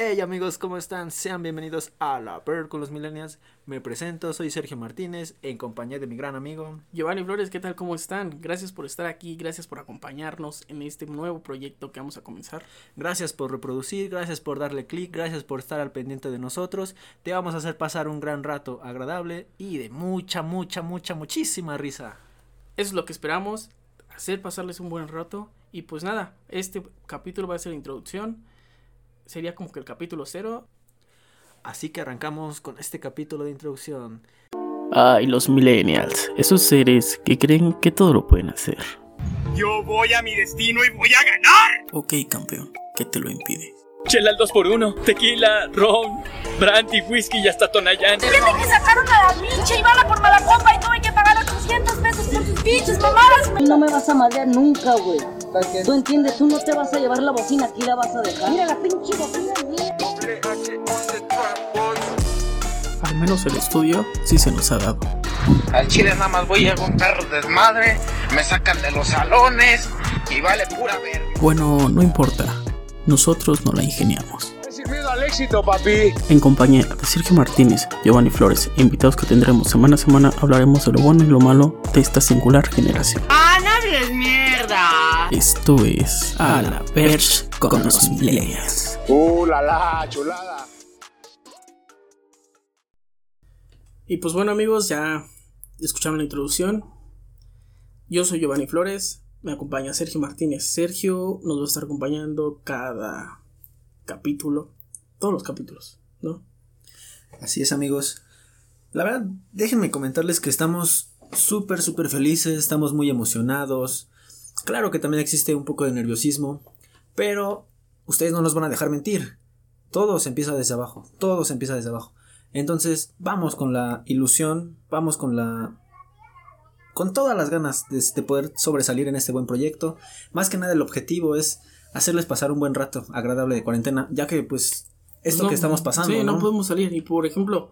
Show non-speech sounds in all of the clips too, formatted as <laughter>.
Hey amigos, ¿cómo están? Sean bienvenidos a La Per con los Millennials. Me presento, soy Sergio Martínez, en compañía de mi gran amigo Giovanni Flores. ¿Qué tal? ¿Cómo están? Gracias por estar aquí, gracias por acompañarnos en este nuevo proyecto que vamos a comenzar. Gracias por reproducir, gracias por darle clic, gracias por estar al pendiente de nosotros. Te vamos a hacer pasar un gran rato agradable y de mucha, mucha, mucha, muchísima risa. Eso es lo que esperamos, hacer pasarles un buen rato. Y pues nada, este capítulo va a ser la introducción sería como que el capítulo cero. Así que arrancamos con este capítulo de introducción. Ay, los millennials, esos seres que creen que todo lo pueden hacer. Yo voy a mi destino y voy a ganar. Ok, campeón, ¿qué te lo impide? Chela al 2x1, tequila, ron, brandy, whisky y hasta tonayán. Tienen que sacaron a la pinche y van a por mala copa y tuve que pagar 800 pesos por sus pinches mamadas. No me vas a madrear nunca, güey. Tú entiendes, tú no te vas a llevar la bocina, aquí la vas a dejar. Mira la pinche bocina, mía. Al menos el estudio sí se nos ha dado. Al chile nada más voy a un perro desmadre, me sacan de los salones y vale pura verga. Bueno, no importa. Nosotros no la ingeniamos. Sin miedo al éxito, papi. En compañía de Sergio Martínez, Giovanni Flores e invitados que tendremos semana a semana, hablaremos de lo bueno y lo malo de esta singular generación. ¡Ah! Esto es A la Perch con los millennials. Uh, la la, chulada. Y pues bueno amigos, ya escucharon la introducción. Yo soy Giovanni Flores, me acompaña Sergio Martínez. Sergio nos va a estar acompañando cada capítulo, todos los capítulos, ¿no? Así es amigos. La verdad, déjenme comentarles que estamos súper, súper felices, estamos muy emocionados. Claro que también existe un poco de nerviosismo, pero ustedes no nos van a dejar mentir. Todo se empieza desde abajo, todo se empieza desde abajo. Entonces, vamos con la ilusión, vamos con la con todas las ganas de, de, poder sobresalir en este buen proyecto. Más que nada el objetivo es hacerles pasar un buen rato agradable de cuarentena, ya que pues esto No, que estamos pasando. Sí, no, ¿no? podemos salir. Y por ejemplo,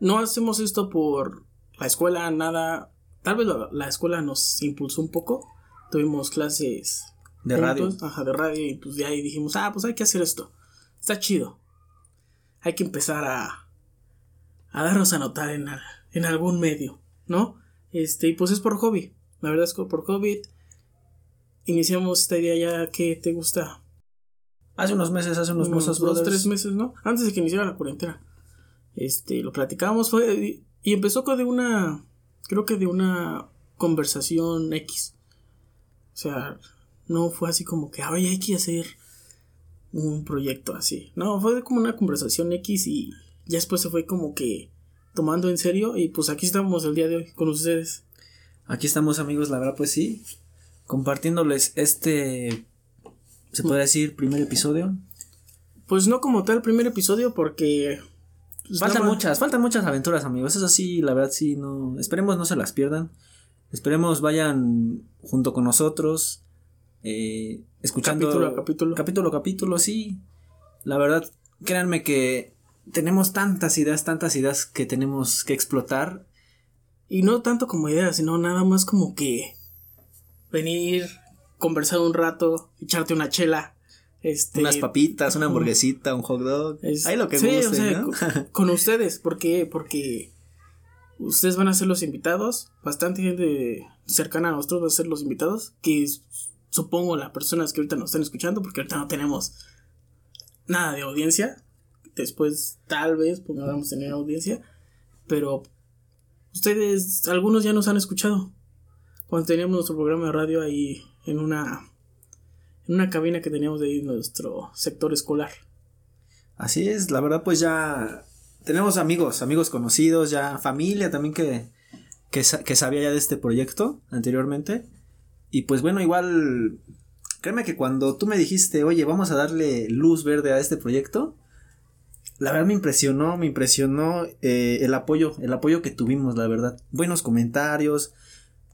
no hacemos esto por la escuela, nada. Tal vez la, la escuela nos impulsó un poco. Tuvimos clases De radio. Ajá, de radio. Y pues de ahí dijimos, ah, pues hay que hacer esto. Está chido. Hay que empezar a, a darnos a notar en, en algún medio, ¿no? Este, y pues es por hobby. La verdad es que por hobby. Iniciamos esta idea ya que te gusta Hace unos meses, hace unos unos Mozas dos, tres meses, ¿no? Antes de que iniciara la cuarentena. Este, lo platicábamos, fue, y, y empezó con de una, creo que de una conversación X. O sea, no fue así como que, oye, hay que hacer un proyecto así. No, fue como una conversación X y ya después se fue como que tomando en serio y pues aquí estamos el día de hoy con ustedes. Aquí estamos amigos, la verdad pues sí, compartiéndoles este, se podría decir, primer episodio. Pues no como tal primer episodio porque... pues, faltan muchas, faltan muchas aventuras amigos, eso sí, la verdad sí, no, esperemos no se las pierdan, esperemos vayan junto con nosotros, eh, escuchando Capítulo a capítulo. capítulo a capítulo, sí, la verdad, créanme que tenemos tantas ideas, tantas ideas que tenemos que explotar Y no tanto como idea, sino nada más como que venir, conversar un rato, echarte una chela, este unas papitas, una hamburguesita, un hot dog, es- ahí lo que sí, guste, o sea, ¿no? con, con ustedes, ¿por qué? Porque ustedes van a ser los invitados, bastante gente cercana a nosotros va a ser los invitados, que supongo las personas que ahorita nos están escuchando, porque ahorita no tenemos nada de audiencia, después tal vez podamos tener audiencia, pero ustedes, algunos ya nos han escuchado, cuando teníamos nuestro programa de radio ahí en una, en una cabina que teníamos de ahí en nuestro sector escolar. Así es, la verdad pues ya tenemos amigos, amigos conocidos, ya familia también que, que, sa- que sabía ya de este proyecto anteriormente. Y pues bueno, igual, créeme que cuando tú me dijiste, oye, vamos a darle luz verde a este proyecto, la verdad me impresionó, me impresionó eh, el apoyo, el apoyo que tuvimos, la verdad. Buenos comentarios,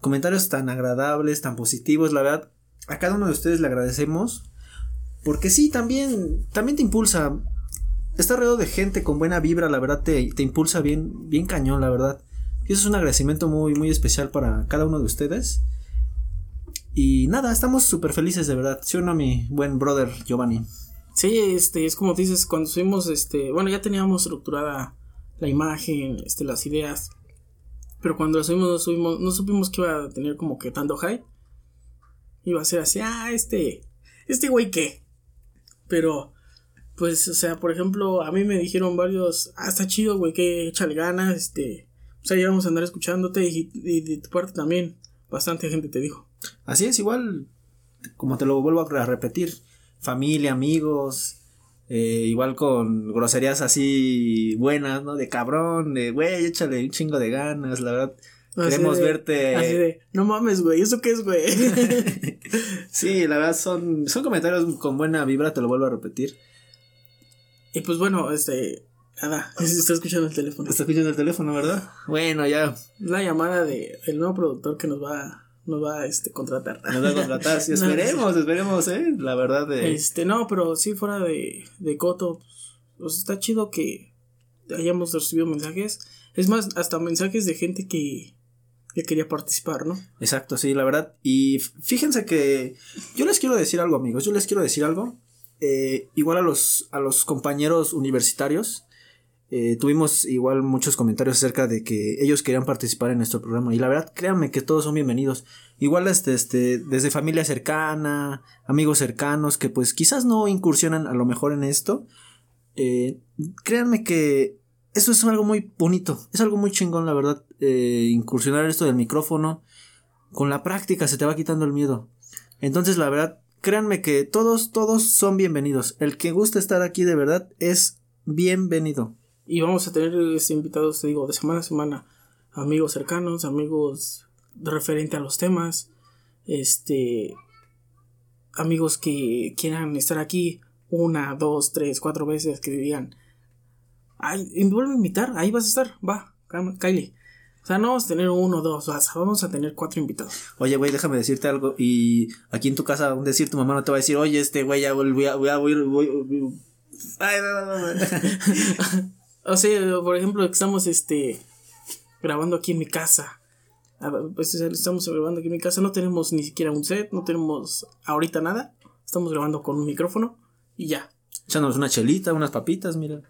comentarios tan agradables, tan positivos, la verdad. A cada uno de ustedes le agradecemos. Porque sí, también, también te impulsa. Estar rodeado de gente con buena vibra, la verdad, te, te impulsa bien, bien cañón, la verdad. Y eso es un agradecimiento muy, muy especial para cada uno de ustedes. Y nada, estamos súper felices, de verdad. ¿Sí o no, mi buen brother Giovanni? Sí, este, es como dices, cuando subimos, este, bueno, ya teníamos estructurada la imagen, este, las ideas, pero cuando subimos, no subimos, no supimos que iba a tener como que tanto hype. Iba a ser así, ah, este, este güey qué. Pero, pues, o sea, por ejemplo, a mí me dijeron varios, ah, está chido, güey, que échale ganas, este, o sea, ya vamos a andar escuchándote y, y de tu parte también, bastante gente te dijo. Así es, igual, como te lo vuelvo a repetir, familia, amigos, eh, igual con groserías así buenas, ¿no? De cabrón, de güey, échale un chingo de ganas, la verdad. Así queremos de- verte. Así de, no mames, güey, ¿eso qué es, güey? <laughs> sí, la verdad son, son comentarios con buena vibra, te lo vuelvo a repetir. Y pues bueno, este, nada, <laughs> está escuchando el teléfono. Está escuchando el teléfono, ¿verdad? Bueno, ya La llamada de, del nuevo productor que nos va, nos va a este, contratar. nos va a contratar. Sí, <laughs> No, esperemos, esperemos, ¿eh? La verdad de... Este, no, pero sí fuera de, de Coto, pues está chido que hayamos recibido mensajes. Es más, hasta mensajes de gente que, que quería participar, ¿no? Exacto, sí, la verdad. Y fíjense que yo les quiero decir algo, amigos. Yo les quiero decir algo. Eh, igual a los, a los compañeros universitarios. eh, tuvimos igual muchos comentarios acerca de que ellos querían participar en nuestro programa. Y la verdad, créanme que todos son bienvenidos. Igual este, este, desde familia cercana, amigos cercanos, que pues quizás no incursionan a lo mejor en esto. eh, créanme que eso es algo muy bonito. Es algo muy chingón, la verdad. incursionar esto del micrófono con la práctica se te va quitando el miedo. Entonces, la verdad, créanme que todos, todos son bienvenidos. El que gusta estar aquí de verdad es bienvenido. Y vamos a tener este, invitados, te digo, de semana a semana. Amigos cercanos, amigos referente a los temas. Este. Amigos que quieran estar aquí una, dos, tres, cuatro veces. Que digan, ay, vuelven a invitar, ahí vas a estar, va, Kylie. O sea, no vamos a tener uno o dos, vamos a tener cuatro invitados. Oye, güey, déjame decirte algo. Y aquí en tu casa, un decir, tu mamá no te va a decir, oye, este güey ya voy a, voy a, voy a- voy a- Ay, no, no, no. <laughs> O sea, por ejemplo, estamos este grabando aquí en mi casa. Pues estamos grabando aquí en mi casa, no tenemos ni siquiera un set, no tenemos ahorita nada. Estamos grabando con un micrófono y ya. echándonos una chelita, unas papitas, mira.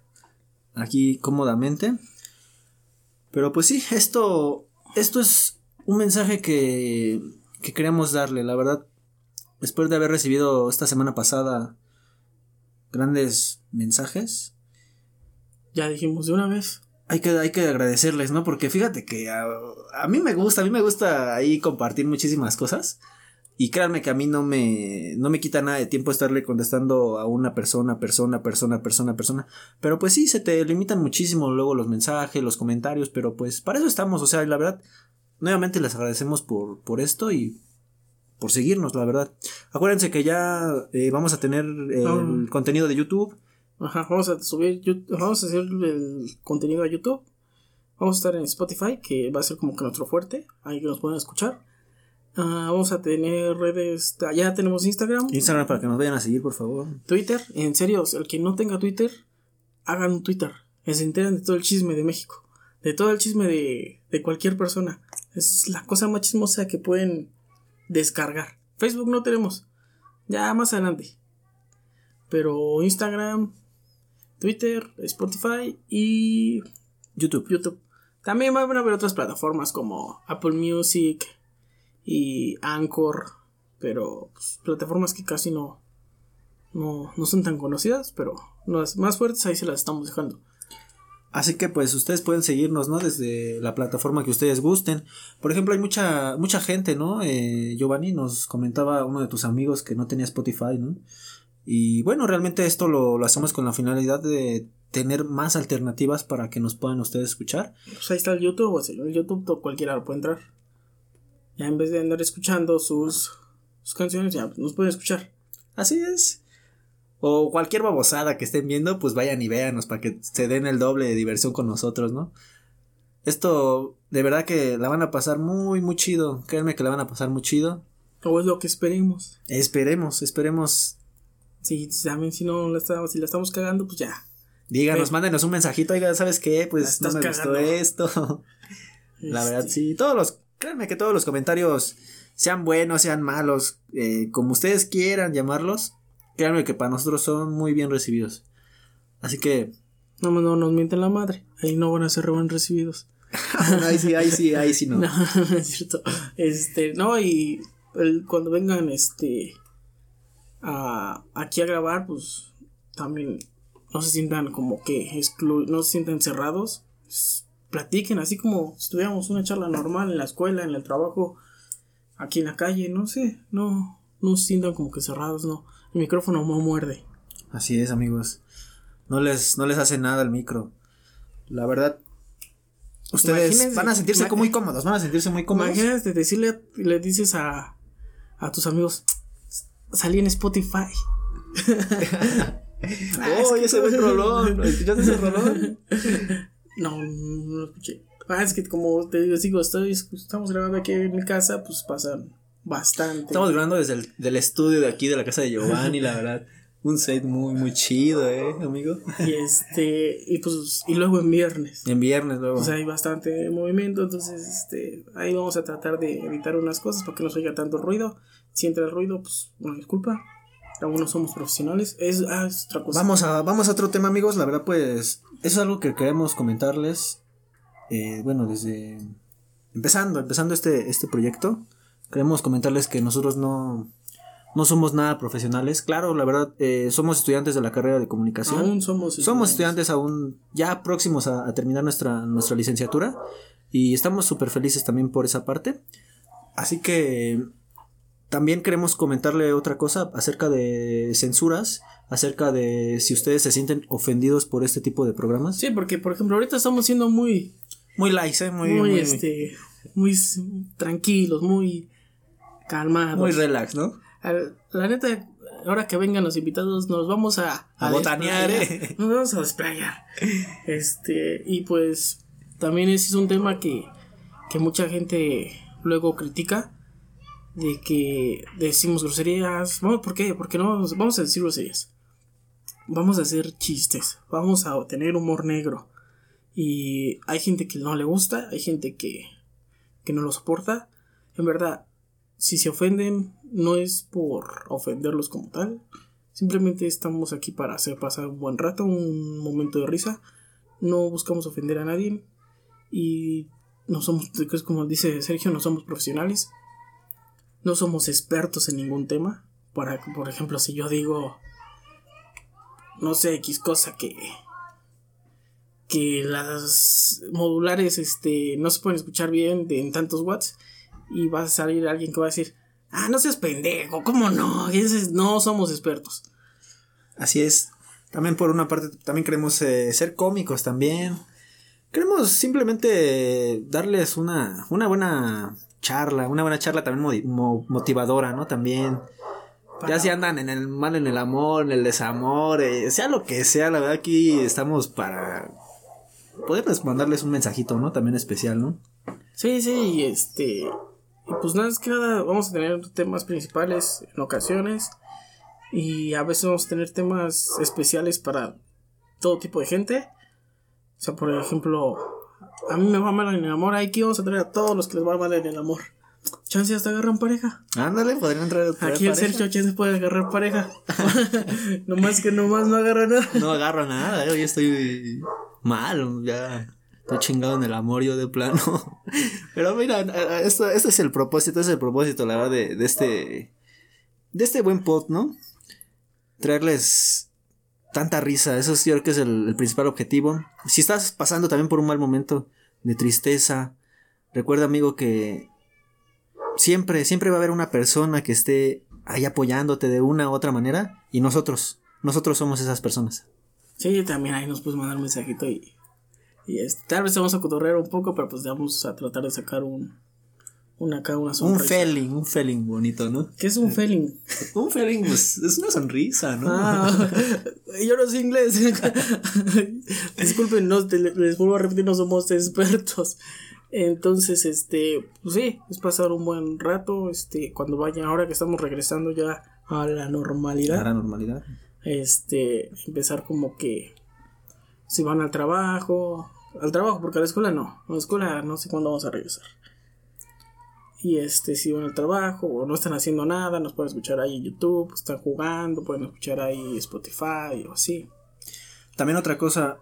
Aquí cómodamente. Pero pues sí, esto, esto es un mensaje que, que queremos darle, la verdad. Después de haber recibido esta semana pasada grandes mensajes, Ya dijimos de una vez. hay que, hay que agradecerles, ¿no? Porque fíjate que a, a mí me gusta, a mí me gusta ahí compartir muchísimas cosas. Y créanme que a mí no me, no me quita nada de tiempo estarle contestando a una persona, persona, persona, persona, persona. Pero pues sí, se te limitan muchísimo luego los mensajes, los comentarios, pero pues para eso estamos. O sea, y la verdad, nuevamente les agradecemos por, por esto y por seguirnos, la verdad. Acuérdense que ya eh, vamos a tener el Ah. contenido de YouTube. Ajá, vamos a subir, vamos a hacer el contenido a YouTube. Vamos a estar en Spotify, que va a ser como que nuestro fuerte. Ahí que nos pueden escuchar. Ah, vamos a tener redes, ya tenemos Instagram, Instagram para que nos vayan a seguir, por favor. Twitter. En serio, el que no tenga Twitter, hagan un Twitter. Que se enteren de todo el chisme de México. De todo el chisme de, de cualquier persona. Es la cosa más chismosa que pueden descargar. Facebook no tenemos. Ya más adelante. Pero Instagram, Twitter, Spotify y YouTube. YouTube. También van a haber otras plataformas como Apple Music y Anchor. Pero pues, plataformas que casi no, no, no son tan conocidas. Pero las más fuertes ahí se las estamos dejando. Así que pues ustedes pueden seguirnos, ¿no? Desde la plataforma que ustedes gusten. Por ejemplo, hay mucha, mucha gente, ¿no? Eh, Giovanni nos comentaba uno de tus amigos que no tenía Spotify, ¿no? Y bueno, realmente esto lo, lo hacemos con la finalidad de tener más alternativas para que nos puedan ustedes escuchar. Pues ahí está el YouTube. O sea, el YouTube cualquiera lo puede entrar. Ya en vez de andar escuchando sus, sus canciones, ya nos pueden escuchar. Así es. O cualquier babosada que estén viendo, pues vayan y véanos para que se den el doble de diversión con nosotros, ¿no? Esto, de verdad que la van a pasar muy, muy chido. Créanme que la van a pasar muy chido. O es lo que esperemos. Esperemos, esperemos. Si saben si no la estamos, si la estamos cagando, pues ya. Díganos, Sí. mándenos un mensajito, oiga, ¿sabes qué? Pues no me gustó esto. <laughs> La verdad, Este, sí. Todos los, créanme que todos los comentarios, sean buenos, sean malos, eh, como ustedes quieran llamarlos, créanme que para nosotros son muy bien recibidos. Así que, No, no nos mienten la madre. Ahí no van a ser buen recibidos. <laughs> ahí sí, ahí sí, ahí sí no. <laughs> No, no es cierto. Este, no, y el- cuando vengan, este, a, aquí a grabar, pues también no se sientan como que exclu no se sientan cerrados. Platiquen así como si tuviéramos una charla normal en la escuela, en el trabajo, aquí en la calle, no sé, no, no se sientan como que cerrados, no. El micrófono no muerde. Así es, amigos. No les, no les hace nada el micro. La verdad, ustedes Imagínense- van a sentirse ima- muy cómodos, van a sentirse muy cómodos. Imagínate decirle, le dices a, a tus amigos, salí en Spotify. <laughs> <laughs> ¡Oh, ese buen rolón! ¿Escuchaste ese rolón? <laughs> No, no lo escuché. Ah, es que como te digo, sigo, estoy, estamos grabando aquí en mi casa, pues pasan bastante. Estamos grabando desde el del estudio de aquí, de la casa de Giovanni, la verdad. Un set muy, muy chido, ¿eh, amigo? Y este, y pues, y luego en viernes. En viernes luego. O sea, hay bastante movimiento, entonces, este, ahí vamos a tratar de evitar unas cosas para que no se oiga tanto ruido. Si entra el ruido, pues, una disculpa. Aún no somos profesionales. Es, ah, es otra cosa. Vamos a, vamos a otro tema, amigos. La verdad, pues, eso es algo que queremos comentarles. Eh, bueno, desde empezando, empezando este, este proyecto, queremos comentarles que nosotros no, no somos nada profesionales. Claro, la verdad, eh, somos estudiantes de la carrera de comunicación. Aún somos Somos estudiantes aún ya próximos a, a terminar nuestra, nuestra licenciatura y estamos súper felices también por esa parte. Así que también queremos comentarle otra cosa acerca de censuras, acerca de si ustedes se sienten ofendidos por este tipo de programas. Sí, porque, por ejemplo, ahorita estamos siendo muy, Muy likes, ¿eh? muy, muy, muy, este, muy tranquilos, muy calmados. muy relax, ¿no? La neta, ahora que vengan los invitados, nos vamos a, A botanear. ¿eh? Nos vamos a desplayar. Este, y pues también ese es un tema que, que mucha gente luego critica. De que decimos groserías. Vamos, ¿Por qué? Porque no vamos a decir groserías. Vamos a hacer chistes. Vamos a tener humor negro. Y hay gente que no le gusta, hay gente que, que no lo soporta. En verdad, si se ofenden, no es por ofenderlos como tal. Simplemente estamos aquí para hacer pasar un buen rato, un momento de risa. No buscamos ofender a nadie. Y no somos, como dice Sergio, no somos profesionales. No somos expertos en ningún tema. Para, por ejemplo, si yo digo, no sé, X cosa que que las modulares este no se pueden escuchar bien de, en tantos watts y va a salir alguien que va a decir ah no seas pendejo cómo no no somos expertos Así es. También por una parte, también queremos eh, ser cómicos también. Queremos simplemente darles una, una buena charla, una buena charla también motivadora, ¿no? También. Ya si andan en el mal, en el amor, en el desamor, eh, sea lo que sea, la verdad aquí estamos para poderles mandarles un mensajito, ¿no? También especial, ¿no? sí sí este pues nada es que nada vamos a tener temas principales en ocasiones y a veces vamos a tener temas especiales para todo tipo de gente o sea por ejemplo a mí me va mal en el amor aquí vamos a traer a todos los que les va mal en el amor chance hasta agarran pareja Ándale, podrían entrar a Aquí el Sergio Chance puede agarrar pareja. <laughs> <laughs> nomás que nomás no agarra nada. No agarro nada, eh, yo estoy mal, ya estoy chingado en el amor yo de plano. <laughs> Pero mira, esto, este es el propósito, es el propósito, la verdad, de, de este, de este buen pod, ¿no? Traerles tanta risa, eso sí, yo creo que es el, principal objetivo. Si estás pasando también por un mal momento de tristeza, recuerda amigo que siempre, siempre va a haber una persona que esté ahí apoyándote de una u otra manera y nosotros, nosotros somos esas personas. Sí, también ahí nos puedes mandar un mensajito y. Y tal vez vamos a cotorrear un poco, pero pues vamos a tratar de sacar un. Una acá, una Un sonrisa. feeling, un feeling bonito, ¿no? ¿Qué es un feeling? Un feeling, pues, es una sonrisa, ¿no? Ah, <laughs> yo no sé inglés. <laughs> Disculpen, no, te- les vuelvo a repetir, no somos expertos. Entonces, este, pues sí, es pasar un buen rato, este, cuando vayan, ahora que estamos regresando ya a la normalidad. La normalidad. este, empezar como que si van al trabajo, al trabajo, porque a la escuela no, a la escuela no sé cuándo vamos a regresar. Y este, si van al trabajo o no están haciendo nada, nos pueden escuchar ahí en YouTube, están jugando, pueden escuchar ahí Spotify o así. También otra cosa,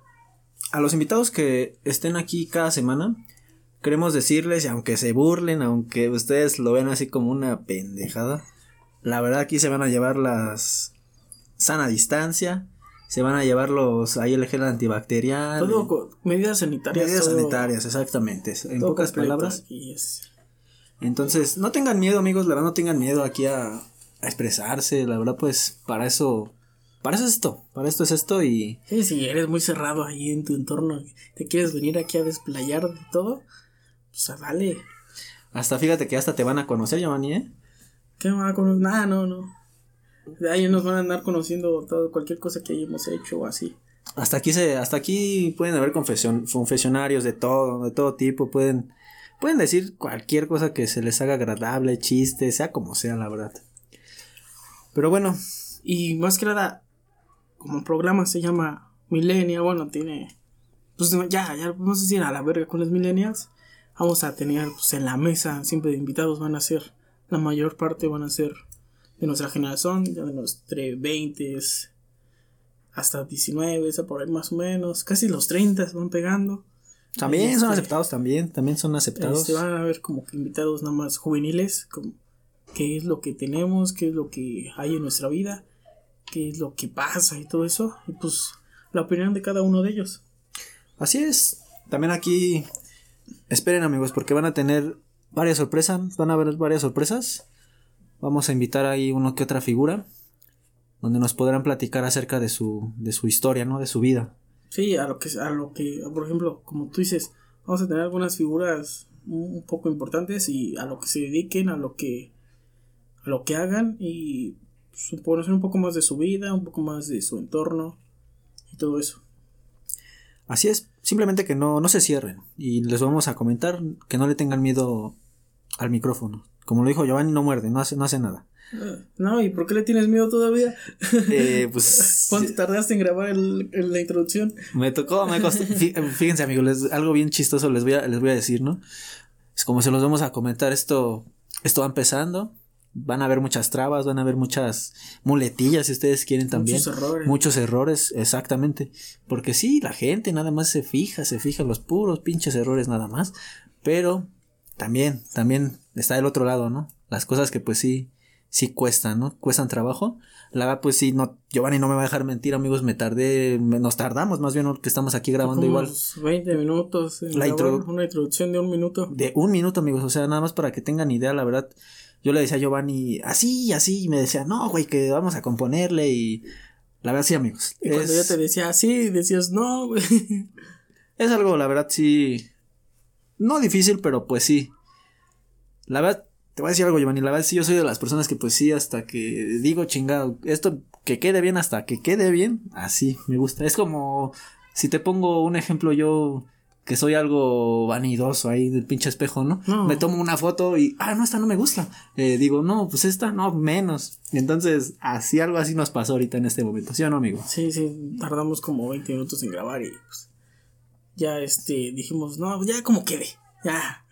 a los invitados que estén aquí cada semana, queremos decirles, y aunque se burlen, aunque ustedes lo vean así como una pendejada, la verdad aquí se van a llevar las sana distancia, se van a llevar los ahí el gel antibacterial, Todo medidas sanitarias. medidas todo- sanitarias, exactamente, en pocas palabras. es- Entonces, no tengan miedo, amigos, la verdad no tengan miedo aquí a, a expresarse, la verdad pues para eso para eso es esto, para esto es esto y Sí, si eres muy cerrado ahí en tu entorno, te quieres venir aquí a desplayar de todo, pues dale. hasta fíjate que hasta te van a conocer, Giovanni, ¿eh? ¿Qué me va a conocer? Nada, no, no. De ahí nos van a andar conociendo todo, cualquier cosa que hayamos hecho o así. Hasta aquí se, hasta aquí pueden haber confesión, confesionarios de todo, de todo tipo, pueden, pueden decir cualquier cosa que se les haga agradable, chiste, sea como sea, la verdad. Pero bueno, Y más que nada, como programa se llama Millennial, bueno, tiene. Pues ya, ya vamos a decir a la verga con los Millennials. Vamos a tener pues, en la mesa siempre de invitados, van a ser. La mayor parte van a ser de nuestra generación, de nuestros 20 hasta 19, esa por ahí más o menos. Casi los 30 van pegando. También son Este- aceptados, también, también son aceptados. Este, van a ver como que invitados nada más juveniles, como qué es lo que tenemos, qué es lo que hay en nuestra vida, qué es lo que pasa y todo eso, y pues la opinión de cada uno de ellos. Así es. También aquí esperen amigos porque van a tener varias sorpresas, van a haber varias sorpresas. Vamos a invitar ahí uno que otra figura donde nos podrán platicar acerca de su de su historia, ¿no? De su vida. Sí, a lo que, a lo que, por ejemplo, como tú dices, vamos a tener algunas figuras un poco importantes y a lo que se dediquen, a lo que, a lo que hagan y conocer un poco más de su vida, un poco más de su entorno y todo eso. Así es, simplemente que no no se cierren y les vamos a comentar que no le tengan miedo al micrófono. Como lo dijo Giovanni, no muerde, no hace no hace nada. No, ¿y por qué le tienes miedo todavía? Eh, pues <laughs> ¿Cuánto tardaste en grabar el, el- la introducción? Me tocó, me costó. <laughs> Fí- Fíjense, amigos, les- algo bien chistoso les voy a, les voy a decir, ¿no? Es como se los vamos a comentar, esto, esto va empezando. Van a haber muchas trabas, van a haber muchas muletillas, si ustedes quieren también. Muchos errores. Muchos errores, exactamente. Porque sí, la gente nada más se fija, se fija los puros pinches errores nada más. Pero también, también está el otro lado, ¿no? Las cosas que pues sí, sí cuestan, ¿no? Cuestan trabajo. La verdad, pues sí, no, Giovanni no me va a dejar mentir, amigos, me tardé, me- nos tardamos más bien que estamos aquí grabando Como igual. unos 20 minutos. en La grabar intro- Una introducción de un minuto. De un minuto, amigos, o sea, nada más para que tengan idea, la verdad. Yo le decía a Giovanni, así, así, y me decía, no, güey, que vamos a componerle y... La verdad, sí, amigos. Y cuando yo te decía así, decías no, güey. <laughs> es algo, la verdad, sí... No difícil, pero pues sí. La verdad, te voy a decir algo, Giovanni, la verdad, sí, yo soy de las personas que pues sí, hasta que digo, chingado, esto que quede bien, hasta que quede bien, así, me gusta. Es como, si te pongo un ejemplo yo... Que soy algo vanidoso ahí del pinche espejo, ¿no? No. Me tomo una foto y, ah, no, esta no me gusta. Eh, digo, no, pues esta, no, menos. Entonces, así, algo así nos pasó ahorita en este momento, ¿sí o no, amigo? Sí, sí, tardamos como 20 minutos en grabar y pues ya este dijimos, no, ya como quede. Ya.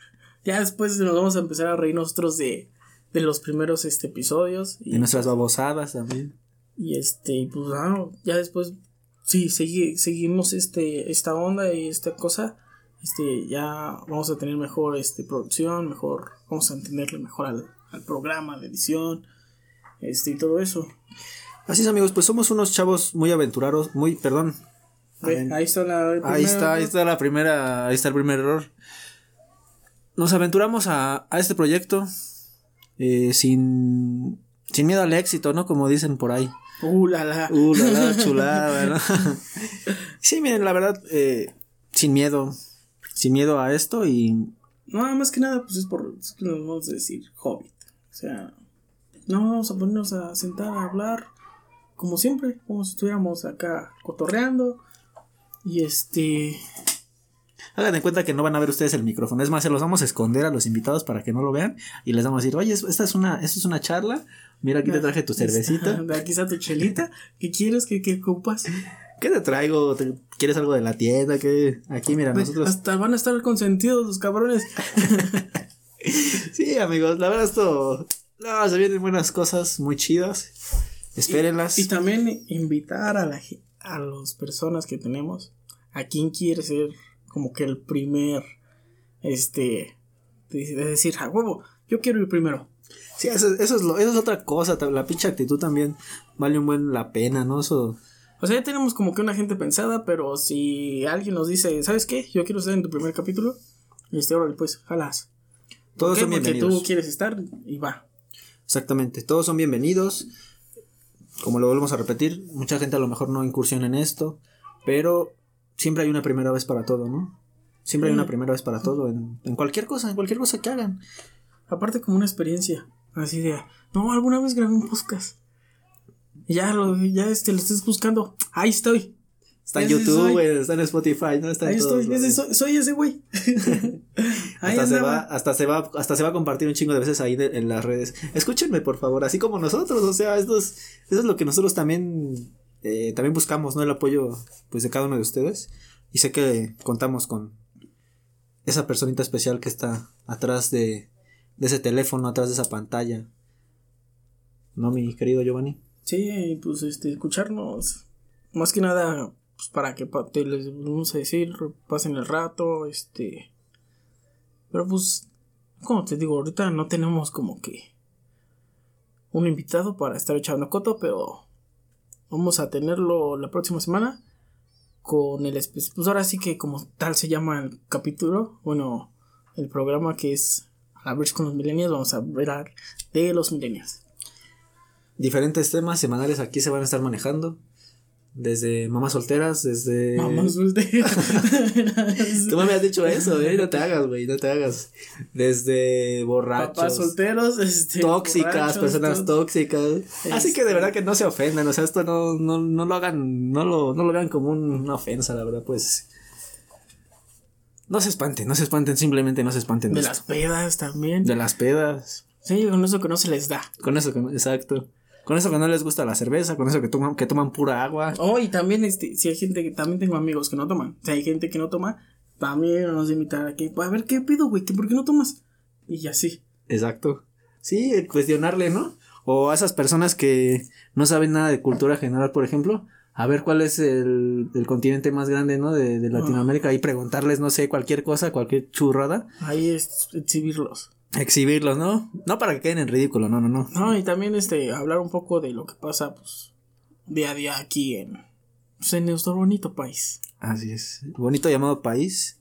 Ya después nos vamos a empezar a reír nosotros de, de los primeros este episodios y, Y nuestras babosadas también. y este pues ah, ya después sí segui- seguimos este esta onda y esta cosa este ya vamos a tener mejor este producción mejor vamos a entenderle mejor al, al programa la edición este y todo eso Así es, amigos, pues somos unos chavos muy aventurados, muy, perdón. Ve, ahí está la el Ahí está, ahí está la primera, ahí está el primer error. Nos aventuramos a, a este proyecto eh, sin, sin miedo al éxito, ¿no? Como dicen por ahí. Uh, la, la. Uh, la, la <laughs> chulada, ¿no? <laughs> sí, miren, la verdad, eh, sin miedo, sin miedo a esto y No, más que nada, pues es por, es que nos vamos a decir hobbit. O sea, no vamos a ponernos a sentar a hablar como siempre, como si estuviéramos acá cotorreando. Y este, hagan de cuenta que no van a ver ustedes el micrófono. Es más, se los vamos a esconder a los invitados para que no lo vean y les vamos a decir, oye, esta es una, esta es una charla. Mira, aquí te traje tu cervecita. <laughs> Aquí está tu chelita. ¿Qué quieres? ¿Qué, qué ocupas? ¿Qué te traigo? ¿Te- ¿Quieres algo de la tienda? ¿Qué? Aquí, mira, nosotros. Hasta van a estar consentidos los cabrones. <laughs> <laughs> Sí, amigos, la verdad esto. No, se vienen buenas cosas muy chidas. Espérenlas. Y también invitar a la a las personas que tenemos, a quien quiere ser como que el primer, este, de, de decir, a huevo, yo quiero ir primero. Sí, eso, eso es lo, eso es otra cosa. La pinche actitud también vale un buen la pena, ¿no? Eso. O sea, ya tenemos como que una gente pensada, pero si alguien nos dice, ¿sabes qué? Yo quiero estar en tu primer capítulo, este, órale, pues, jalas. Todos son Porque bienvenidos. tú quieres estar y va. Exactamente, todos son bienvenidos. Como lo volvemos a repetir, mucha gente a lo mejor no incursiona en esto, pero siempre hay una primera vez para todo, ¿no? Siempre hay una primera vez para todo, en, en cualquier cosa, en cualquier cosa que hagan. Aparte como una experiencia, así de, no, alguna vez grabé un podcast. Ya lo, ya este, lo estés buscando. Ahí estoy. Está en Ese YouTube, soy. está en Spotify, ¿no? Está en Ahí todos estoy. Ese lados. soy, soy ese güey. <laughs> Hasta se, va, hasta, se va, hasta se va a compartir un chingo de veces ahí de- en las redes. Escúchenme, por favor, así como nosotros, o sea, esto es, eso es lo que nosotros también, eh, también buscamos, ¿no? El apoyo, pues, de cada uno de ustedes. Y sé que contamos con esa personita especial que está atrás de, de ese teléfono, atrás de esa pantalla. ¿No, mi querido Giovanni? Sí, pues este, escucharnos. Más que nada, pues para que te les vamos a decir, pasen el rato, este. Pero pues, como te digo, ahorita no tenemos como que un invitado para estar echando coto, pero vamos a tenerlo la próxima semana con el espe- pues ahora sí que como tal se llama el capítulo, bueno, el programa que es a con los millennials, vamos a hablar de los millennials. Diferentes temas semanales aquí se van a estar manejando. Desde mamás solteras, desde... Mamás solteras. <laughs> Tú me habías dicho eso, güey. No te hagas, güey. No te hagas. Desde borrachos. Papás solteros, este, tóxicas, personas tóxicas. Así que de Este- verdad que no se ofendan. O sea, esto no, no, no lo hagan, no lo, no lo vean como un- una ofensa, la verdad, pues. No se espanten, no se espanten, simplemente no se espanten De de, las pedas también. De las pedas. Sí, con eso que no se les da. Con eso que no, exacto. Con eso que no les gusta la cerveza, con eso que toman, que toman pura agua. Oh, y también, este, si hay gente que también tengo amigos que no toman. Si hay gente que no toma, también nos invitan a que, a ver, ¿qué pido, güey? ¿Que ¿Por qué no tomas? Y así. Exacto. Sí, cuestionarle, ¿no? O a esas personas que no saben nada de cultura general, por ejemplo, a ver cuál es el, el continente más grande, ¿no? De, de Latinoamérica y preguntarles, no sé, cualquier cosa, cualquier churrada. Ahí es exhibirlos. Exhibirlos, ¿no? No para que queden en ridículo, no, no, no. No, y también, este, hablar un poco de lo que pasa, pues, día a día aquí en, pues, en nuestro bonito país. Así es. Bonito llamado país.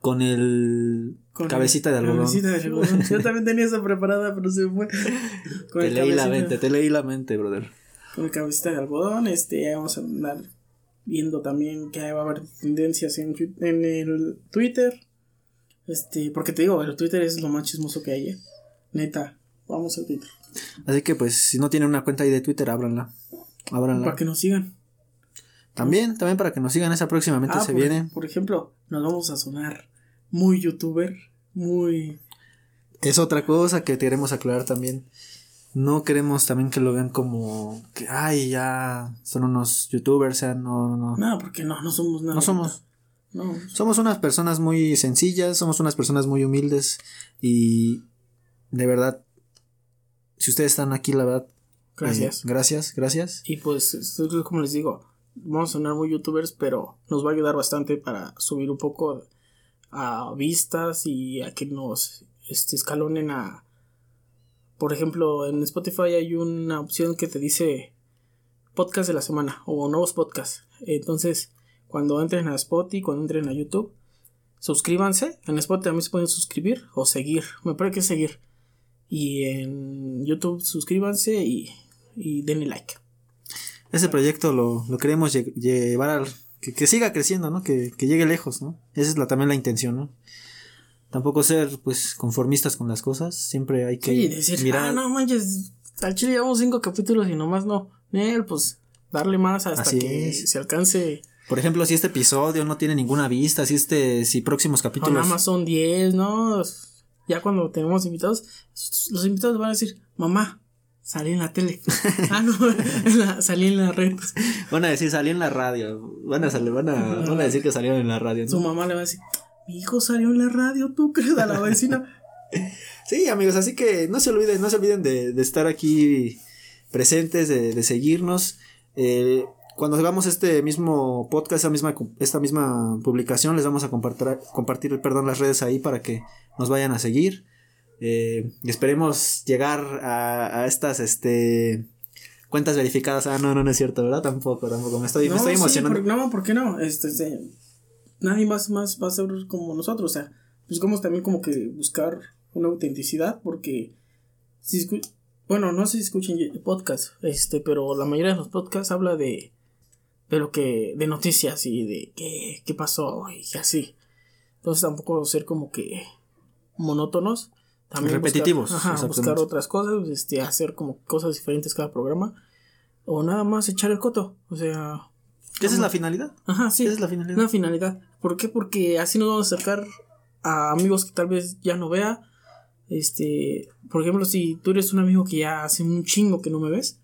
Con el Con cabecita el- de algodón. Cabecita de algodón. <laughs> Yo también tenía esa preparada, pero se fue. <laughs> Con Te leí la mente, te leí la mente, brother. con el cabecita de algodón. Este, vamos a andar viendo también que va a haber tendencias en, en el Twitter. Este, porque te digo, el Twitter es lo más chismoso que hay. ¿eh? Neta, vamos al Twitter. Así que pues si no tienen una cuenta ahí de Twitter, ábranla. Ábranla. Para que nos sigan. También, también para que nos sigan, esa próximamente Ah, se por, viene. por ejemplo, nos vamos a sonar muy youtuber, muy... Es otra cosa que queremos aclarar también. No queremos también que lo vean como que, ay, ya son unos youtubers, o sea, no, no, no. No, porque no, no somos nada. No somos. No, Somos unas personas muy sencillas, somos unas personas muy humildes y de verdad, si ustedes están aquí, la verdad, gracias. eh, gracias, gracias. Y pues, esto es como les digo, vamos a sonar muy youtubers, pero nos va a ayudar bastante para subir un poco a vistas y a que nos este, escalonen a... Por ejemplo, en Spotify hay una opción que te dice podcast de la semana o nuevos podcasts. Entonces, cuando entren a Spotify, cuando entren a YouTube, suscríbanse. En Spotify también se pueden suscribir o seguir. Me parece que es seguir. Y en YouTube suscríbanse y, y denle like. Ese proyecto lo, lo queremos lle- llevar al, que, que siga creciendo, ¿no? Que, que llegue lejos, ¿no? Esa es la, también la intención, ¿no? Tampoco ser, pues, conformistas con las cosas, siempre hay que Sí, decir, mirar ah, no manches, al chile llevamos cinco capítulos y nomás no. Pues, darle más hasta Así que es. se alcance. Por ejemplo, si este episodio no tiene ninguna vista, si este, si próximos capítulos. nada más son 10, ¿no? Ya cuando tenemos invitados, los invitados van a decir, mamá, salí en la tele. <laughs> ah, no, la- salí en la red. Van a decir, salí en la radio. Van a salir, van a, van a decir que salieron en la radio. ¿no? Su mamá le va a decir, mi hijo salió en la radio, ¿tú crees? A la vecina. <laughs> Sí, amigos, así que no se olviden, no se olviden de, de estar aquí presentes, de, de seguirnos. Eh, cuando hagamos este mismo podcast, esa misma, esta misma publicación, les vamos a compartir, compartir perdón, las redes ahí para que nos vayan a seguir. Eh, esperemos llegar a, a estas este, cuentas verificadas. Ah, no, no, no es cierto, ¿verdad? Tampoco, tampoco. Me estoy, me estoy sí, emocionando. por- no, ¿por qué no? Este, este, nadie más, más va a ser como nosotros. O sea, buscamos también como que buscar una autenticidad porque si escu- bueno, no sé si escuchen podcast, este, pero la mayoría de los podcasts habla de de lo que de noticias y de qué, qué pasó y así. Entonces tampoco ser como que monótonos. También Repetitivos, Buscar, ajá, buscar otras cosas, este, hacer como cosas diferentes cada programa. O nada más echar el coto. O sea, ¿Qué esa es la finalidad? Ajá, sí. Esa es la finalidad. Una finalidad. ¿Por qué? Porque así nos vamos a acercar a amigos que tal vez ya no vea. Este, por ejemplo, si tú eres un amigo que ya hace un chingo que no me ves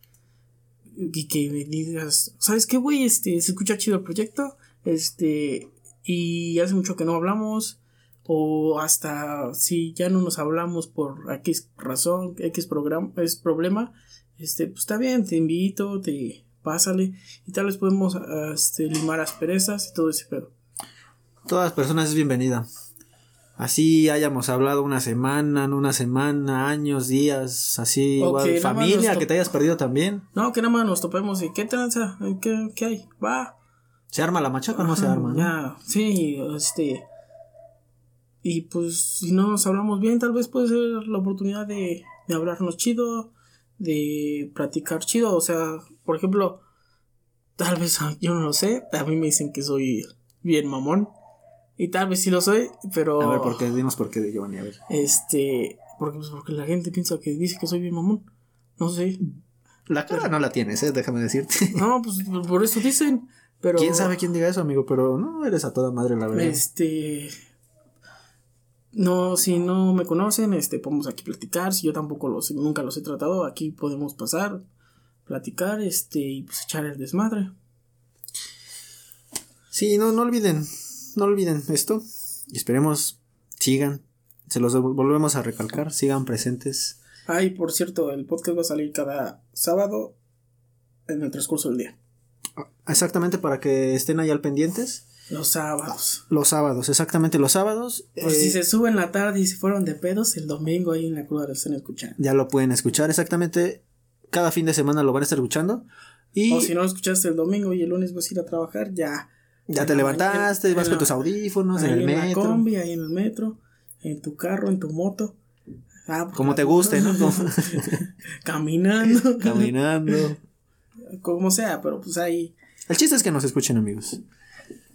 y que me digas, ¿sabes qué, güey? Este, se escucha chido el proyecto. Este, y hace mucho que no hablamos. O hasta si ya no nos hablamos por X razón, X programa, es problema, este, pues está bien, te invito, te pásale y tal vez podemos ah, este, limar asperezas y todo ese pedo. Todas las personas es bienvenida. Así hayamos hablado una semana, en una semana, años, días, así, igual, familia que te hayas perdido también. No, que nada más nos topemos y ¿qué tranza? ¿Qué, qué hay? Va. ¿Se arma la machaca o no se arma? no? Ya, sí, este. Y pues si no nos hablamos bien, tal vez puede ser la oportunidad de, de hablarnos chido, de practicar chido. O sea, por ejemplo, tal vez ah, yo no lo sé, a mí me dicen que soy bien mamón. Y tal vez sí lo soy, pero. A ver, ¿por qué? Dinos por qué de Giovanni, a ver. Este. Porque, pues, porque la gente piensa que dice que soy bien mamón. No sé. La cara no la tienes, ¿eh? Déjame decirte. <laughs> No, pues por eso dicen. Pero. ¿Quién sabe quién diga eso, amigo? Pero no eres a toda madre, la verdad. Este. No, si no me conocen, este, podemos aquí platicar. Si yo tampoco los, nunca los he tratado, aquí podemos pasar, platicar, este, y pues echar el desmadre. Sí, no, no olviden, no olviden esto. Y esperemos, sigan, se los vol- volvemos a recalcar, sigan presentes. Ay, por cierto, el podcast va a salir cada sábado en el transcurso del día. Exactamente para que estén ahí al pendientes. Los sábados. Los sábados, exactamente los sábados. Eh, si se suben en la tarde y se fueron de pedos, el domingo ahí en la cruda lo están escuchando. Ya lo pueden escuchar exactamente. Cada fin de semana lo van a estar escuchando. Y O si no lo escuchaste el domingo y el lunes vas a ir a trabajar, ya. Ya te la levantaste, vas en con la- tus audífonos en el en la metro. combi, ahí en el metro, en tu carro, en tu moto. Ah, pues, Como te guste, ¿no? <laughs> <laughs> Caminando. <laughs> caminando. Como sea, pero pues ahí. El chiste es que nos escuchen, amigos.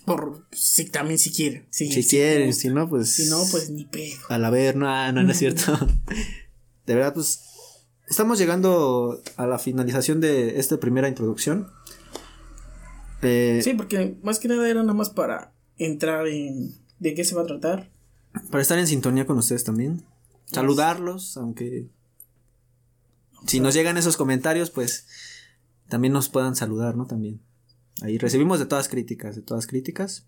Por, sí, también si quieren. Si quieren, si no, pues. Si no, pues ni pedo. Al haber, no, ah, no, no es cierto. De verdad, pues. Estamos llegando a la finalización de esta primera introducción. Eh, Sí, porque más que nada era nada más para entrar en de qué se va a tratar. Para estar en sintonía con ustedes también. Saludarlos, aunque. Si nos llegan esos comentarios, pues. También nos puedan saludar, ¿no? También. Ahí recibimos de todas críticas, de todas críticas.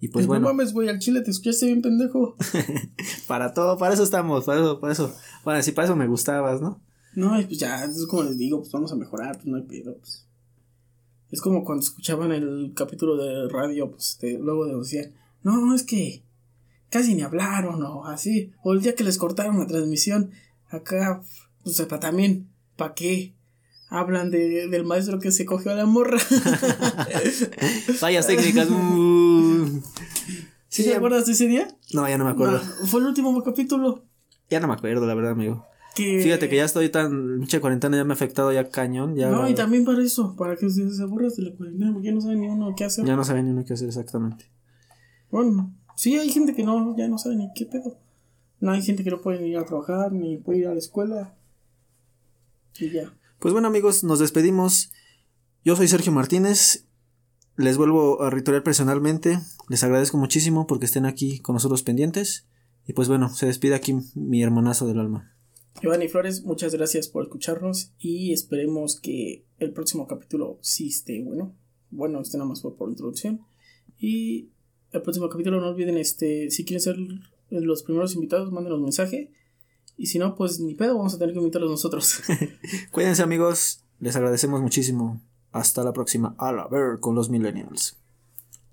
Y pues no bueno, mames, güey, al chile te escuchaste bien pendejo. <laughs> para todo, para eso estamos, para eso, para eso. Bueno, sí, para eso me gustabas, ¿no? No, pues ya, es como les digo, pues vamos a mejorar, pues no hay pedo, pues. Es como cuando escuchaban el capítulo de radio, pues de- luego decían, no, es que casi ni hablaron o así. O el día que les cortaron la transmisión, acá, pues pa- también, ¿pa' qué? Hablan de, del maestro que se cogió a la morra. <laughs> Fallas técnicas. uh. ¿Sí Sí, te acuerdas de ese día? No, ya no me acuerdo. No, fue el último capítulo. Ya no me acuerdo, la verdad, amigo. Que... Fíjate que ya estoy tan. Mucha cuarentena ya me ha afectado ya cañón. Ya, No, y también para eso, para que se, aburras de la cuarentena, porque ya no sabe ni uno qué hacer. ya no saben ni uno qué hacer exactamente. Bueno, sí, hay gente que no, ya no sabe ni qué pedo. No hay gente que no puede ir a trabajar, ni puede ir a la escuela. Y ya. Pues bueno, amigos, nos despedimos. Yo soy Sergio Martínez. Les vuelvo a ritular personalmente. Les agradezco muchísimo porque estén aquí con nosotros pendientes. Y pues bueno, se despide aquí mi hermanazo del alma. Giovanni Flores, muchas gracias por escucharnos y esperemos que el próximo capítulo sí esté bueno. Bueno, este nada más fue por introducción. Y el próximo capítulo no olviden, este, si quieren ser los primeros invitados, mándenos mensaje. Y si no, pues ni pedo, vamos a tener que invitarlos nosotros. <laughs> <laughs> Cuídense amigos, les agradecemos muchísimo. Hasta la próxima. A la ver con los millennials.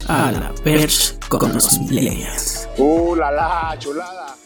A la perch con los millennials. Uh, la la, chulada.